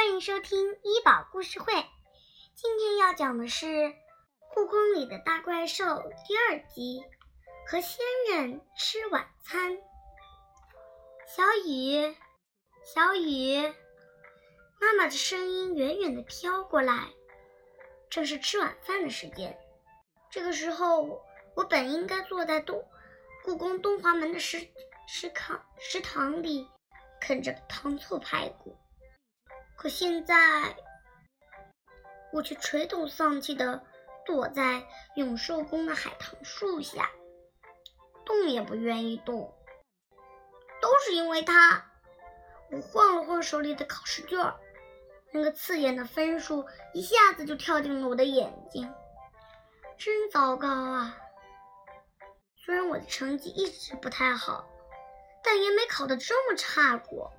欢迎收听医宝故事会。今天要讲的是《故宫里的大怪兽》第二集，和仙人吃晚餐。小雨，小雨，妈妈的声音远远的飘过来。正是吃晚饭的时间，这个时候我本应该坐在东故宫东华门的食食堂食堂里啃着糖醋排骨。可现在，我却垂头丧气的躲在永寿宫的海棠树下，动也不愿意动。都是因为他！我晃了晃手里的考试卷，那个刺眼的分数一下子就跳进了我的眼睛，真糟糕啊！虽然我的成绩一直不太好，但也没考得这么差过。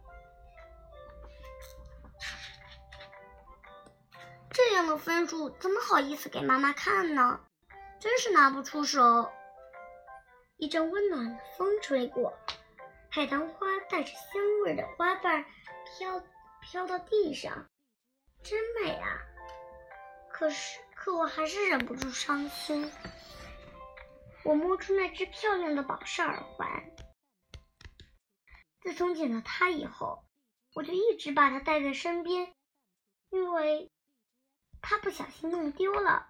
这样的分数怎么好意思给妈妈看呢？真是拿不出手。一阵温暖的风吹过，海棠花带着香味的花瓣飘飘到地上，真美啊！可是，可我还是忍不住伤心。我摸出那只漂亮的宝石耳环，自从捡到它以后，我就一直把它带在身边，因为。他不小心弄丢了，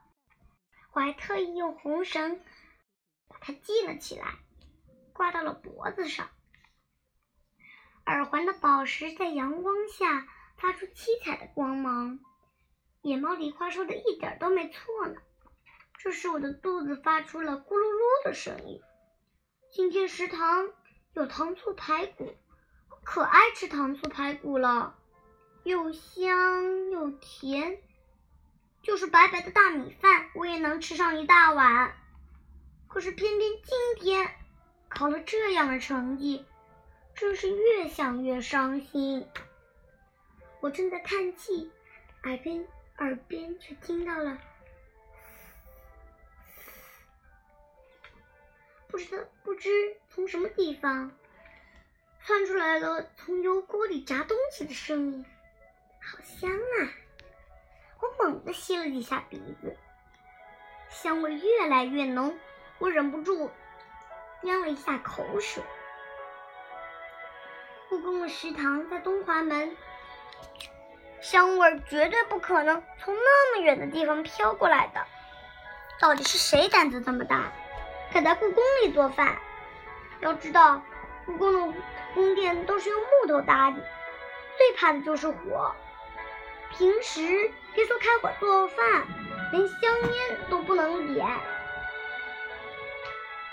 我还特意用红绳把它系了起来，挂到了脖子上。耳环的宝石在阳光下发出七彩的光芒，野猫梨花说的一点都没错呢。这时我的肚子发出了咕噜噜的声音。今天食堂有糖醋排骨，我可爱吃糖醋排骨了，又香又甜。就是白白的大米饭，我也能吃上一大碗。可是偏偏今天考了这样的成绩，真是越想越伤心。我正在叹气，耳边耳边却听到了，不知道不知从什么地方窜出来了从油锅里炸东西的声音，好香啊！我猛地吸了几下鼻子，香味越来越浓，我忍不住咽了一下口水。故宫的食堂在东华门，香味绝对不可能从那么远的地方飘过来的。到底是谁胆子这么大，敢在故宫里做饭？要知道，故宫的宫殿都是用木头搭的，最怕的就是火。平时别说开火做饭，连香烟都不能点。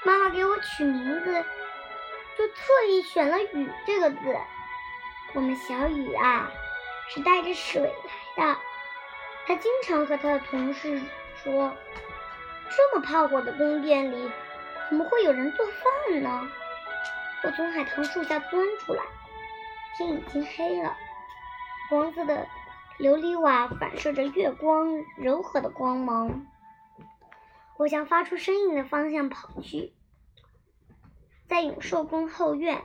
妈妈给我取名字，就特意选了“雨”这个字。我们小雨啊，是带着水来的。他经常和他的同事说：“这么怕火的宫殿里，怎么会有人做饭呢？”我从海棠树下钻出来，天已经黑了，黄色的。琉璃瓦反射着月光柔和的光芒，我向发出声音的方向跑去。在永寿宫后院，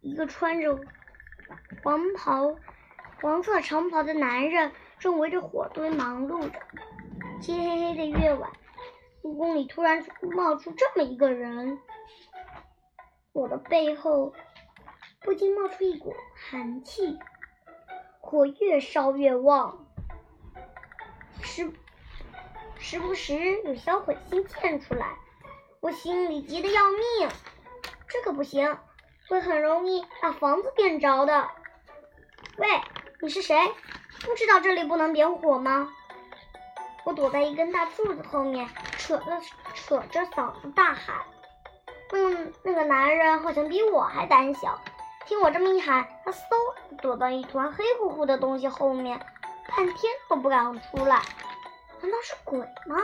一个穿着黄袍、黄色长袍的男人正围着火堆忙碌着。漆黑黑的夜晚，故宫里突然冒出这么一个人，我的背后不禁冒出一股寒气。火越烧越旺，时时不时有小火星溅出来，我心里急得要命。这可不行，会很容易把房子点着的。喂，你是谁？不知道这里不能点火吗？我躲在一根大柱子后面，扯着扯着嗓子大喊。嗯，那个男人好像比我还胆小。听我这么一喊，他嗖躲到一团黑乎乎的东西后面，半天都不敢出来。难道是鬼吗？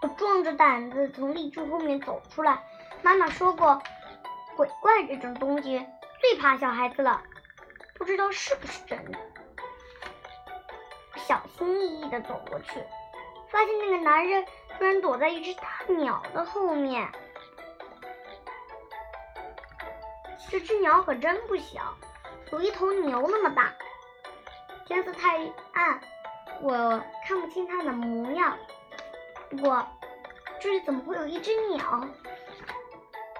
我壮着胆子从立柱后面走出来。妈妈说过，鬼怪这种东西最怕小孩子了，不知道是不是真的。小心翼翼地走过去，发现那个男人居然躲在一只大鸟的后面。这只鸟可真不小，有一头牛那么大。天色太暗，我看不清它的模样。不过，这里怎么会有一只鸟？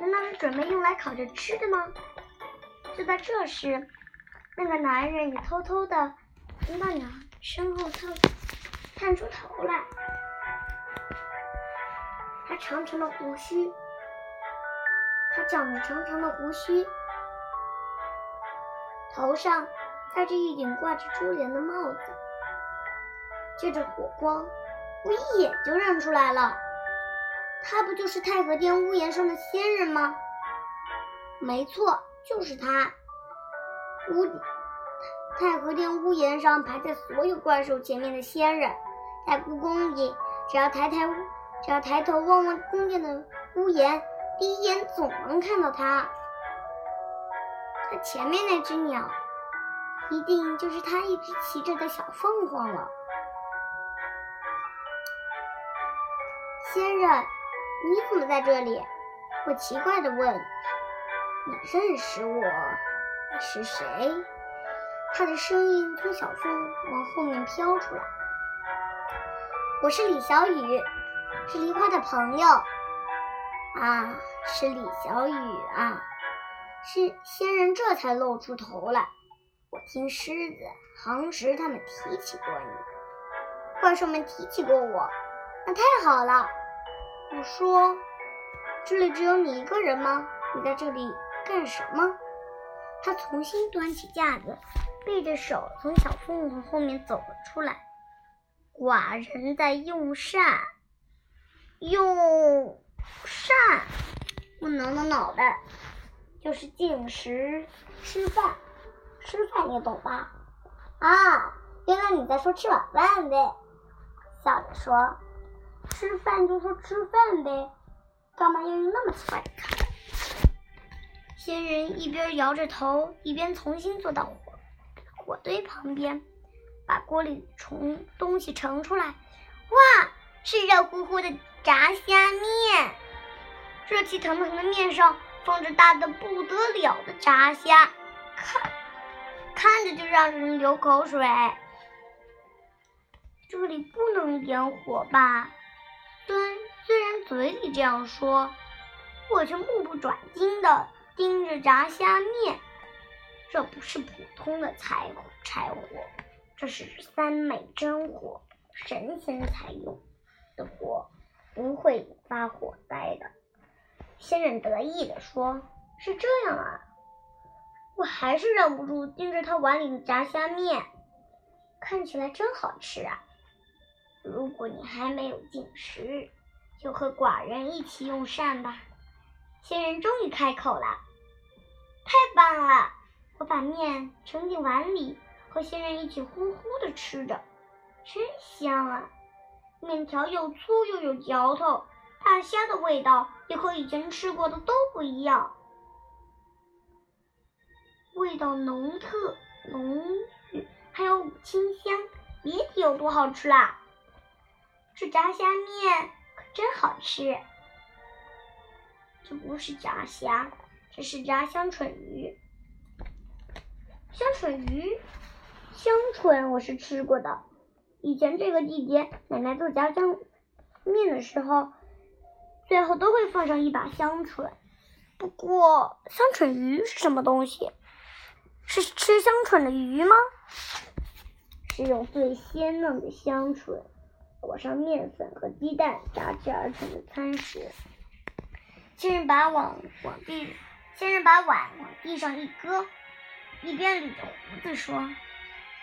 难道是准备用来烤着吃的吗？就在这时，那个男人也偷偷的从大鸟身后探探出头来。他长长的胡须，长着长长的胡须，头上戴着一顶挂着珠帘的帽子。借着火光，我一眼就认出来了，他不就是太和殿屋檐上的仙人吗？没错，就是他。屋太和殿屋檐上排在所有怪兽前面的仙人，在故宫里，只要抬抬只要抬头望望宫殿的屋檐，第一眼总能看到它。它前面那只鸟，一定就是它一直骑着的小凤凰了。先生，你怎么在这里？我奇怪的问。你认识我？你是谁？他的声音从小凤往后面飘出来。我是李小雨。是梨花的朋友啊，是李小雨啊，是仙人这才露出头来。我听狮子、行石他们提起过你，怪兽们提起过我，那太好了。我说，这里只有你一个人吗？你在这里干什么？他重新端起架子，背着手从小凤凰后面走了出来。寡人在用膳。用膳，我挠挠脑袋，就是进食吃饭，吃饭你懂吧？啊，原来你在说吃晚饭呗，笑着说，吃饭就说吃饭呗，干嘛要用那么奇怪的词？仙人一边摇着头，一边重新坐到火火堆旁边，把锅里从东西盛出来，哇，是热乎乎的。炸虾面，热气腾腾的面上放着大的不得了的炸虾，看看着就让人流口水。这里不能点火吧？虽然虽然嘴里这样说，我却目不转睛的盯着炸虾面。这不是普通的柴柴火，这是三昧真火，神仙才用火。不会引发火灾的，仙人得意地说：“是这样啊，我还是忍不住盯着他碗里的炸虾面，看起来真好吃啊！如果你还没有进食，就和寡人一起用膳吧。”仙人终于开口了：“太棒了！我把面盛进碗里，和仙人一起呼呼的吃着，真香啊！”面条又粗又有嚼头，大虾的味道也和以前吃过的都不一样，味道浓特浓郁，还有清香，别提有多好吃啦！这炸虾面可真好吃。这不是炸虾，这是炸香椿鱼。香椿鱼，香椿我是吃过的。以前这个季节，奶奶做炸酱面的时候，最后都会放上一把香椿。不过，香椿鱼是什么东西？是吃香椿的鱼吗？是用最鲜嫩的香椿裹上面粉和鸡蛋炸制而成的餐食。仙人把碗往地，仙人把碗往地上一搁，一边捋着胡子说。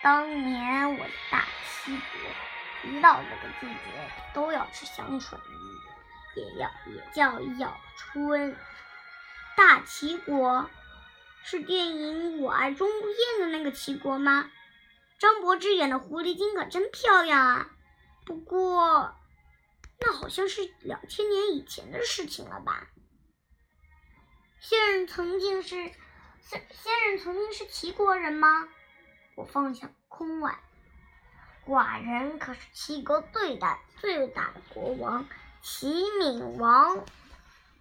当年我的大齐国，一到这个季节都要吃香椿，也要也叫咬春。大齐国是电影《我爱钟无艳》的那个齐国吗？张柏芝演的狐狸精可真漂亮啊！不过，那好像是两千年以前的事情了吧？仙人曾经是仙仙人曾经是齐国人吗？我放下空碗，寡人可是齐国最大最大的国王齐闵王。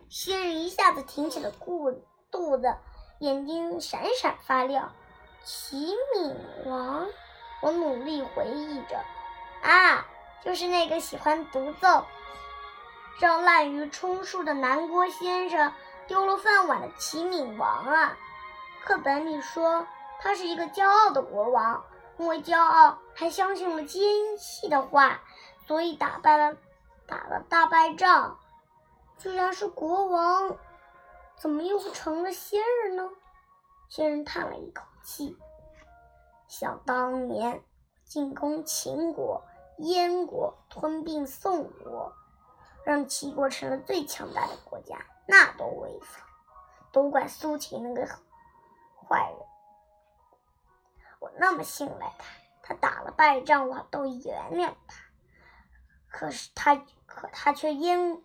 仙人一下子挺起了肚肚子，眼睛闪闪发亮。齐闵王，我努力回忆着，啊，就是那个喜欢独奏，让滥竽充数的南郭先生丢了饭碗的齐闵王啊！课本里说他是一个骄傲的国王，因为骄傲还相信了奸细的话，所以打败了打了大败仗。居然是国王，怎么又成了仙人呢？仙人叹了一口气。想当年进攻秦国、燕国，吞并宋国，让齐国成了最强大的国家，那多威风！都怪苏秦那个坏人。我那么信赖他，他打了败仗，我都原谅他。可是他，可他却英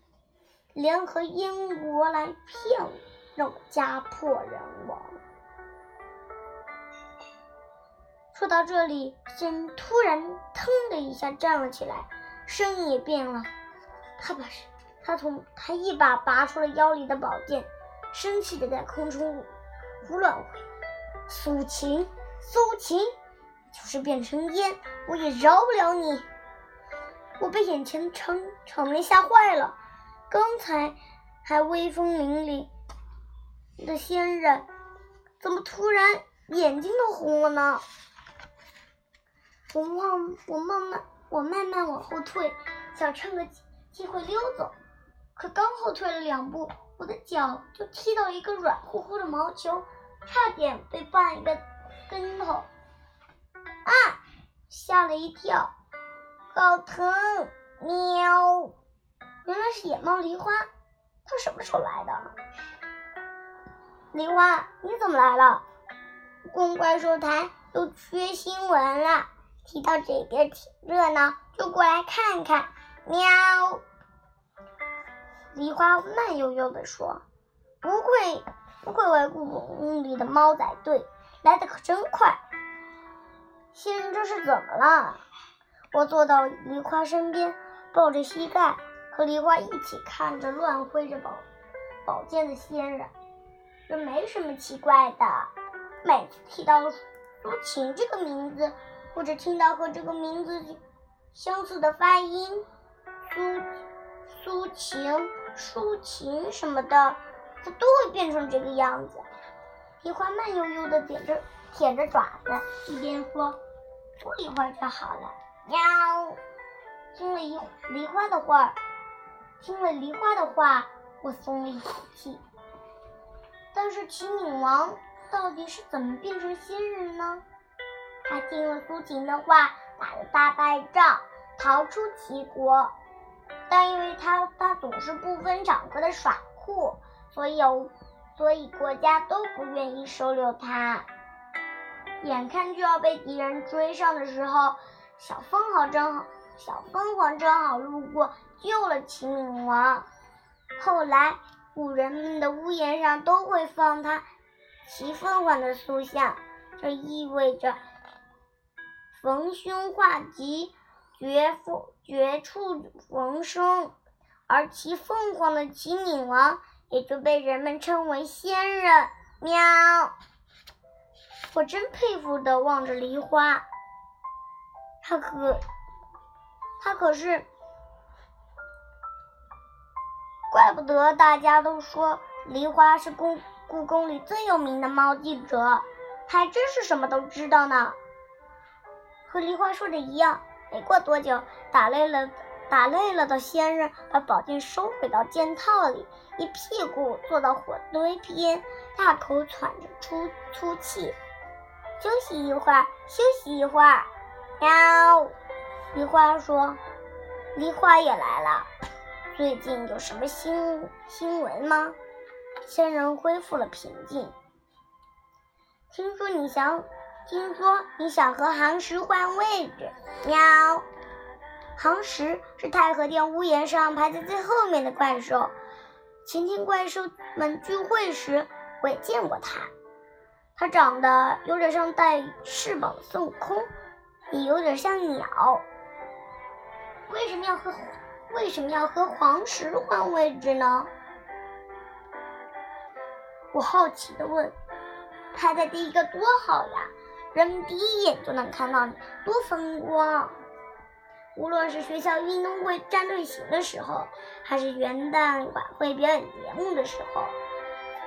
联合英国来骗我，让我家破人亡。说到这里，仙突然腾的一下站了起来，声音也变了。他把他从他一把拔出了腰里的宝剑，生气的在空中胡乱挥。苏秦，苏秦，就是变成烟，我也饶不了你！我被眼前的场场面吓坏了。刚才还威风凛凛的仙人，怎么突然眼睛都红了呢？我慢，我慢慢，我慢慢往后退，想趁个机会溜走。可刚后退了两步，我的脚就踢到一个软乎乎的毛球，差点被绊一个跟头。啊！吓了一跳，好疼！喵！原来是野猫梨花，它什么时候来的？梨花，你怎么来了？公怪兽台又缺新闻了。提到这边挺热闹，就过来看看。喵！梨花慢悠悠地说：“不愧不愧为故宫里的猫仔队，来的可真快。”仙人这是怎么了？我坐到梨花身边，抱着膝盖，和梨花一起看着乱挥着宝宝剑的仙人。这没什么奇怪的，每次提到苏秦这个名字。或者听到和这个名字相似的发音，苏苏秦、苏秦什么的，它都会变成这个样子。梨花慢悠悠的舔着舔着爪子，一边说：“过一会儿就好了。”喵。听了一梨花的话，听了梨花的话，我松了一口气。但是齐闵王到底是怎么变成仙人呢？他听了苏秦的话，打了大败仗，逃出齐国。但因为他他总是不分场合的耍酷，所以有所以国家都不愿意收留他。眼看就要被敌人追上的时候，小凤凰正好小凤凰正好路过，救了齐闵王。后来古人们的屋檐上都会放他齐凤凰的塑像，这意味着。逢凶化吉，绝凤绝处逢生，而骑凤凰的齐闵王也就被人们称为仙人。喵！我真佩服的望着梨花，他可他可是，怪不得大家都说梨花是故故宫里最有名的猫记者，还真是什么都知道呢。和梨花说的一样，没过多久，打累了打累了的仙人把宝剑收回到剑套里，一屁股坐到火堆边，大口喘着粗粗气。休息一会儿，休息一会儿。喵！梨花说：“梨花也来了，最近有什么新新闻吗？”仙人恢复了平静。听说你想。听说你想和寒石换位置，喵！杭石是太和殿屋檐上排在最后面的怪兽。前天怪兽们聚会时，我也见过它。它长得有点像带翅膀的孙悟空，也有点像鸟。为什么要和为什么要和黄石换位置呢？我好奇的问。排在第一个多好呀！人们第一眼就能看到你，多风光。无论是学校运动会站队形的时候，还是元旦晚会表演节目的时候，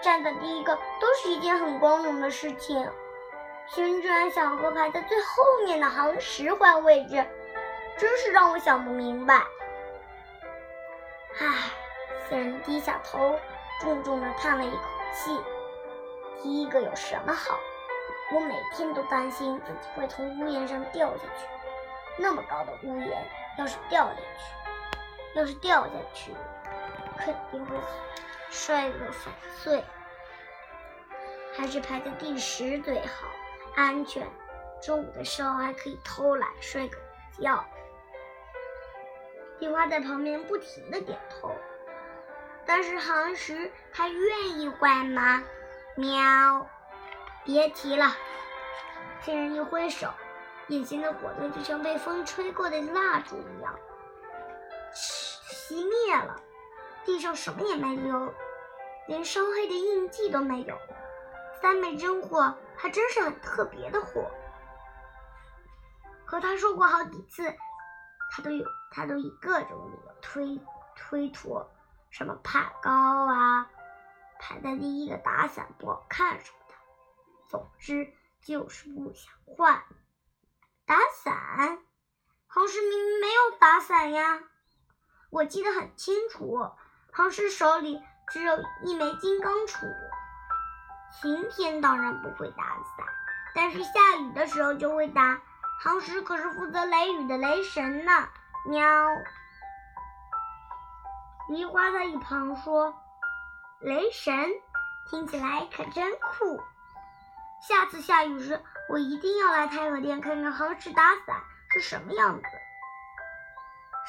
站在第一个都是一件很光荣的事情。新人居然想和排在最后面的杭石换位置，真是让我想不明白。唉，四人低下头，重重的叹了一口气。第一个有什么好？我每天都担心自己会从屋檐上掉下去。那么高的屋檐，要是掉下去，要是掉下去，肯定会摔个粉碎。还是排在第十最好，安全。中午的时候还可以偷懒睡个觉。梨花在旁边不停的点头。但是杭石他愿意换吗？喵，别提了。仙人一挥手。眼前的火堆就像被风吹过的蜡烛一样，熄灭了。地上什么也没留，连烧黑的印记都没有。三昧真火还真是很特别的火。和他说过好几次，他都有，他都以各种理由推推脱，什么怕高啊，排在第一个打伞不好看什么的。总之就是不想换。打伞，杭石明明没有打伞呀！我记得很清楚，杭石手里只有一枚金刚杵。晴天当然不会打伞，但是下雨的时候就会打。杭石可是负责雷雨的雷神呢。喵！梨花在一旁说：“雷神听起来可真酷。”下次下雨时，我一定要来太和殿看看杭石打伞是什么样子。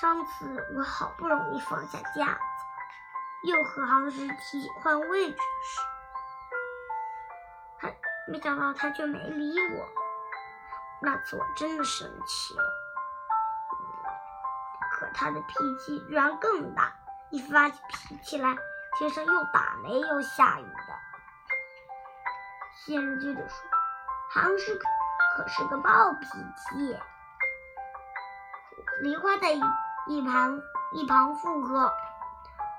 上次我好不容易放下架子，又和杭石提换位置时，他没想到他却没理我。那次我真的生气了，可他的脾气居然更大，一发起脾气来，天上又打雷又下雨的。仙人接着说：“唐诗可是个暴脾气。”梨花在一旁一旁附和。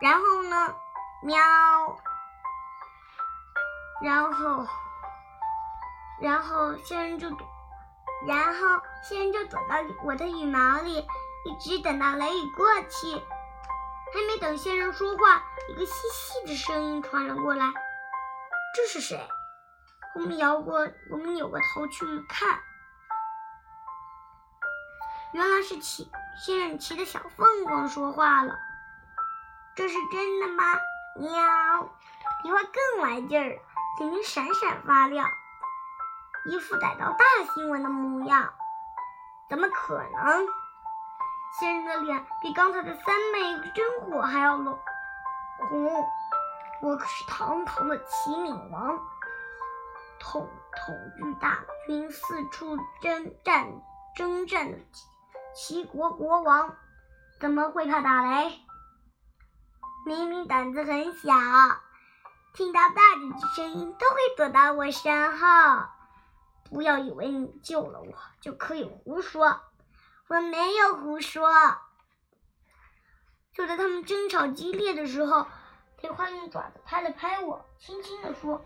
然后呢？喵。然后，然后仙人就，然后仙人就躲到我的羽毛里，一直等到雷雨过去。还没等仙人说话，一个细细的声音传了过来：“这是谁？”我们摇过，我们扭过头去看，原来是骑仙人骑的小凤凰说话了。这是真的吗？喵！梨花更来劲儿了，眼睛闪闪发亮，一副逮到大新闻的模样。怎么可能？仙人的脸比刚才的三昧真火还要红。我可是堂堂的齐闵王。统统御大军，四处征战征战的齐国国王，怎么会怕打雷？明明胆子很小，听到大人的声音都会躲到我身后。不要以为你救了我就可以胡说，我没有胡说。就在他们争吵激烈的时候，铁花用爪子拍了拍我，轻轻地说。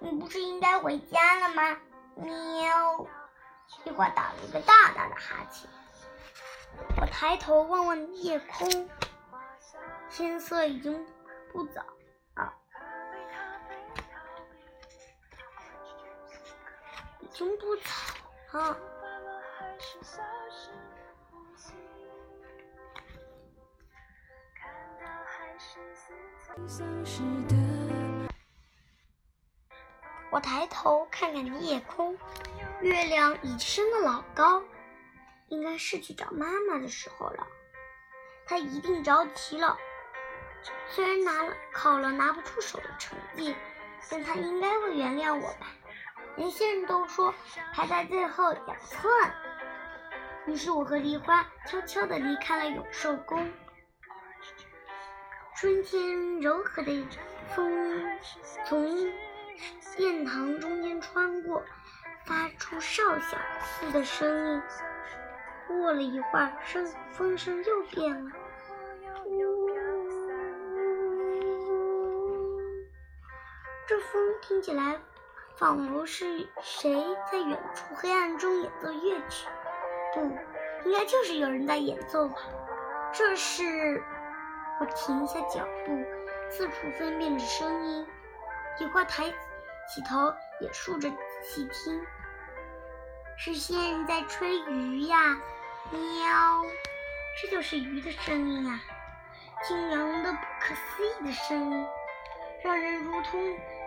你不是应该回家了吗？喵！梨花打了一个大大的哈欠。我抬头望望夜空，天色已经不早了，已经不早了。我抬头看看夜空，月亮已经升得老高，应该是去找妈妈的时候了。他一定着急了。虽然拿了考了拿不出手的成绩，但他应该会原谅我吧。连仙人都说排在最后也不错。于是我和梨花悄悄地离开了永寿宫。春天柔和的风从。殿堂中间穿过，发出哨响似的声音。过了一会儿，声风声又变了，这风听起来仿佛是谁在远处黑暗中演奏乐曲。不，应该就是有人在演奏吧。这时，我停下脚步，四处分辨着声音，一会儿抬起头，也竖着仔细听。是仙人在吹鱼呀，喵！这就是鱼的声音啊，清凉的、不可思议的声音，让人如同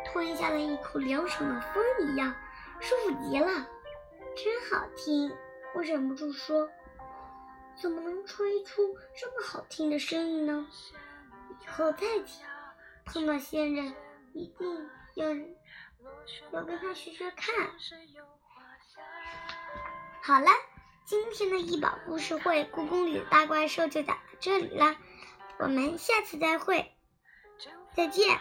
吞下了一口凉爽的风一样，舒服极了，真好听！我忍不住说：“怎么能吹出这么好听的声音呢？以后再听碰到仙人，一定要要跟他学学看。”好了，今天的异宝故事会《故宫里的大怪兽》就讲到这里了，我们下次再会，再见。